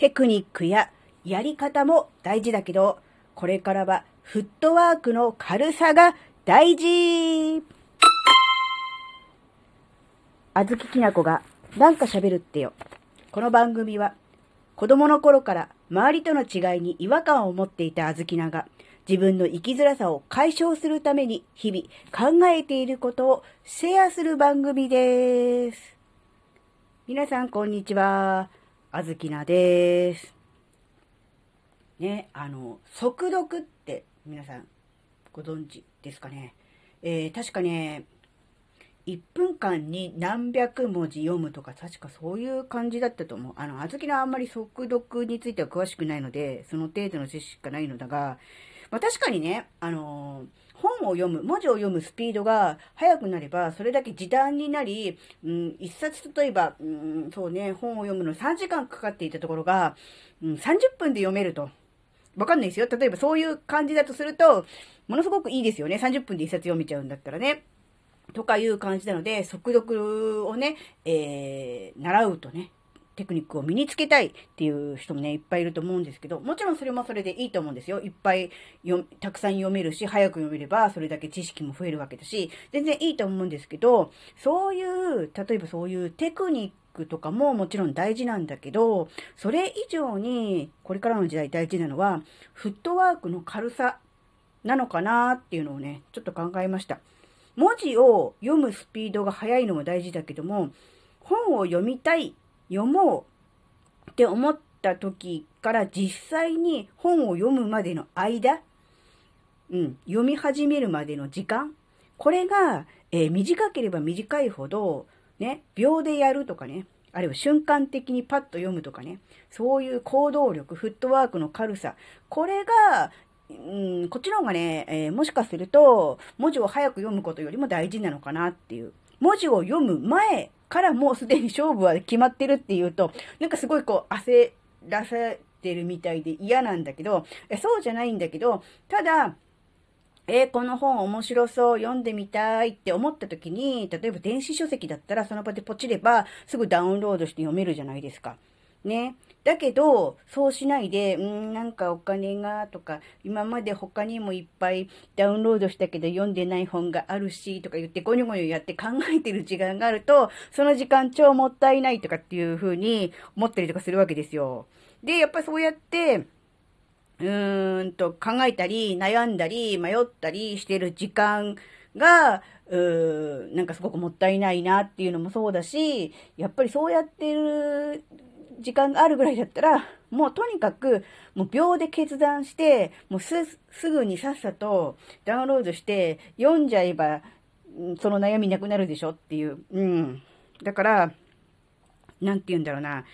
テクニックややり方も大事だけど、これからはフットワークの軽さが大事あずききなこがなんか喋るってよ。この番組は子供の頃から周りとの違いに違和感を持っていたあずきなが自分の生きづらさを解消するために日々考えていることをシェアする番組です。皆さんこんにちは。あずきなです。ね、あの、速読って皆さんご存知ですかね？えー、確かね、1分間に何百文字読むとか、確かそういう感じだったと思う。あの、あずきなあんまり速読については詳しくないので、その程度の知識しかないのだが、まあ、確かにね、あのー、本を読む、文字を読むスピードが速くなれば、それだけ時短になり、うん、一冊例えば、うん、そうね、本を読むの3時間かかっていたところが、うん、30分で読めると。わかんないですよ。例えばそういう感じだとすると、ものすごくいいですよね。30分で一冊読めちゃうんだったらね。とかいう感じなので、速読をね、えー、習うとね、テクニックを身につけたいっていう人もね、いっぱいいると思うんですけど、もちろんそれもそれでいいと思うんですよ。いっぱい読、たくさん読めるし、早く読めれば、それだけ知識も増えるわけだし、全然いいと思うんですけど、そういう、例えばそういうテクニックとかももちろん大事なんだけど、それ以上に、これからの時代大事なのは、フットワークの軽さなのかなっていうのをね、ちょっと考えました。文字を読むスピードが速いのも大事だけども、本を読みたい読もうって思った時から実際に本を読むまでの間、うん、読み始めるまでの時間、これが、えー、短ければ短いほど、ね、秒でやるとかね、あるいは瞬間的にパッと読むとかね、そういう行動力、フットワークの軽さ、これが、うん、こっちの方がね、えー、もしかすると、文字を早く読むことよりも大事なのかなっていう。文字を読む前からもうすでに勝負は決まってるっていうと、なんかすごいこう焦らせてるみたいで嫌なんだけど、そうじゃないんだけど、ただ、えー、この本面白そう、読んでみたいって思った時に、例えば電子書籍だったらその場でポチればすぐダウンロードして読めるじゃないですか。ね。だけど、そうしないで、うん、なんかお金がとか、今まで他にもいっぱいダウンロードしたけど読んでない本があるし、とか言ってゴニョゴニョやって考えてる時間があると、その時間超もったいないとかっていう風に思ったりとかするわけですよ。で、やっぱそうやって、うーんと考えたり、悩んだり、迷ったりしてる時間が、うーなんかすごくもったいないなっていうのもそうだし、やっぱりそうやってる時間があるぐらいだったら、もうとにかく、もう秒で決断して、もうす、すぐにさっさとダウンロードして読んじゃえば、その悩みなくなるでしょっていう。うん。だから、なんて言うんだろうな。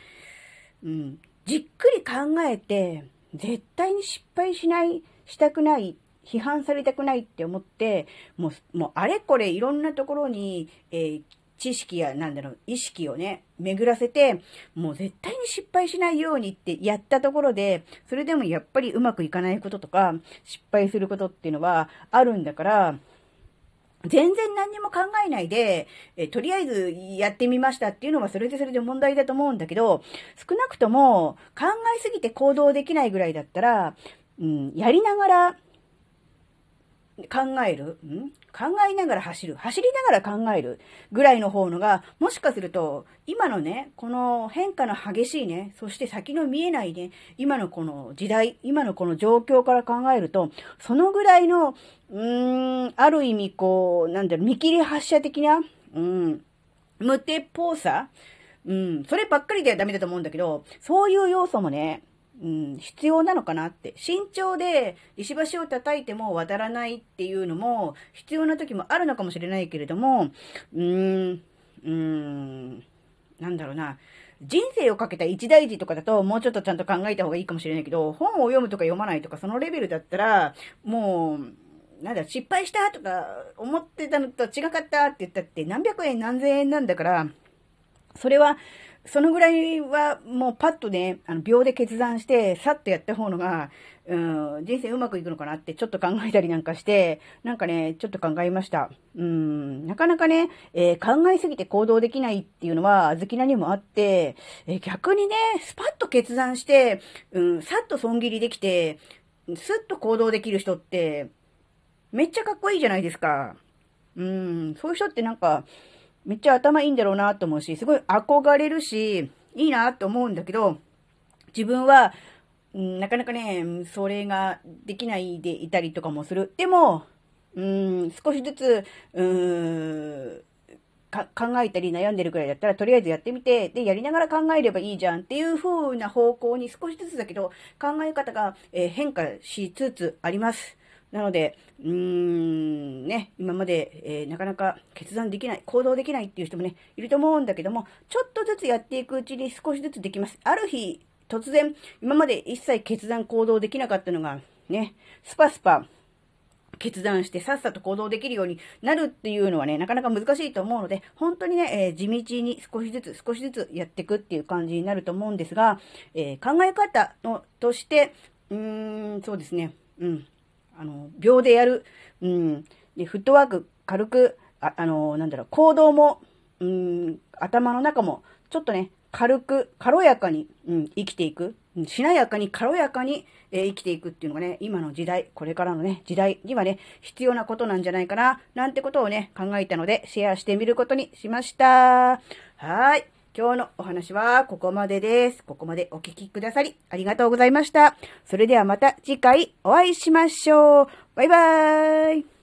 うん。じっくり考えて、絶対に失敗しない、したくない、批判されたくないって思って、もう、もうあれこれいろんなところに、えー、知識や、なんだろう、意識をね、巡らせて、もう絶対に失敗しないようにってやったところで、それでもやっぱりうまくいかないこととか、失敗することっていうのはあるんだから、全然何にも考えないで、えとりあえずやってみましたっていうのはそれでそれで問題だと思うんだけど、少なくとも考えすぎて行動できないぐらいだったら、うん、やりながら考える、ん？考えながら走る、走りながら考えるぐらいの方のが、もしかすると、今のね、この変化の激しいね、そして先の見えないね、今のこの時代、今のこの状況から考えると、そのぐらいの、うーん、ある意味こう、なんだろう、見切り発車的な、うん、無鉄砲さ、うん、そればっかりではダメだと思うんだけど、そういう要素もね、うん、必要なのかなって。慎重で石橋を叩いても渡らないっていうのも必要な時もあるのかもしれないけれども、うーん、うーん、なんだろうな。人生をかけた一大事とかだともうちょっとちゃんと考えた方がいいかもしれないけど、本を読むとか読まないとかそのレベルだったら、もう、なんだ、失敗したとか思ってたのと違かったって言ったって何百円何千円なんだから、それは、そのぐらいはもうパッとね、あの秒で決断して、さっとやった方のが、うん、人生うまくいくのかなってちょっと考えたりなんかして、なんかね、ちょっと考えました。うん、なかなかね、えー、考えすぎて行動できないっていうのは、あずきなにもあって、えー、逆にね、スパッと決断して、うん、さっと損切りできて、スッと行動できる人って、めっちゃかっこいいじゃないですか。うん、そういう人ってなんか、めっちゃ頭いいんだろうなと思うし、すごい憧れるし、いいなと思うんだけど、自分は、なかなかね、それができないでいたりとかもする。でも、うん、少しずつ、うーん、考えたり悩んでるくらいだったら、とりあえずやってみて、で、やりながら考えればいいじゃんっていう風な方向に少しずつだけど、考え方が、え、変化しつつあります。なので、うーん、ね、今まで、えー、なかなか決断できない、行動できないっていう人もね、いると思うんだけども、ちょっとずつやっていくうちに少しずつできます。ある日、突然、今まで一切決断行動できなかったのが、ね、スパスパ、決断してさっさと行動できるようになるっていうのはね、なかなか難しいと思うので、本当にね、えー、地道に少しずつ少しずつやっていくっていう感じになると思うんですが、えー、考え方のとして、うーん、そうですね、うん、あの、秒でやる。うん。で、フットワーク軽く、あ、あの、なんだろう、行動も、うん、頭の中も、ちょっとね、軽く、軽やかに、うん、生きていく。しなやかに、軽やかに、えー、生きていくっていうのがね、今の時代、これからのね、時代にはね、必要なことなんじゃないかな、なんてことをね、考えたので、シェアしてみることにしました。はい。今日のお話はここまでです。ここまでお聞きくださりありがとうございました。それではまた次回お会いしましょう。バイバーイ。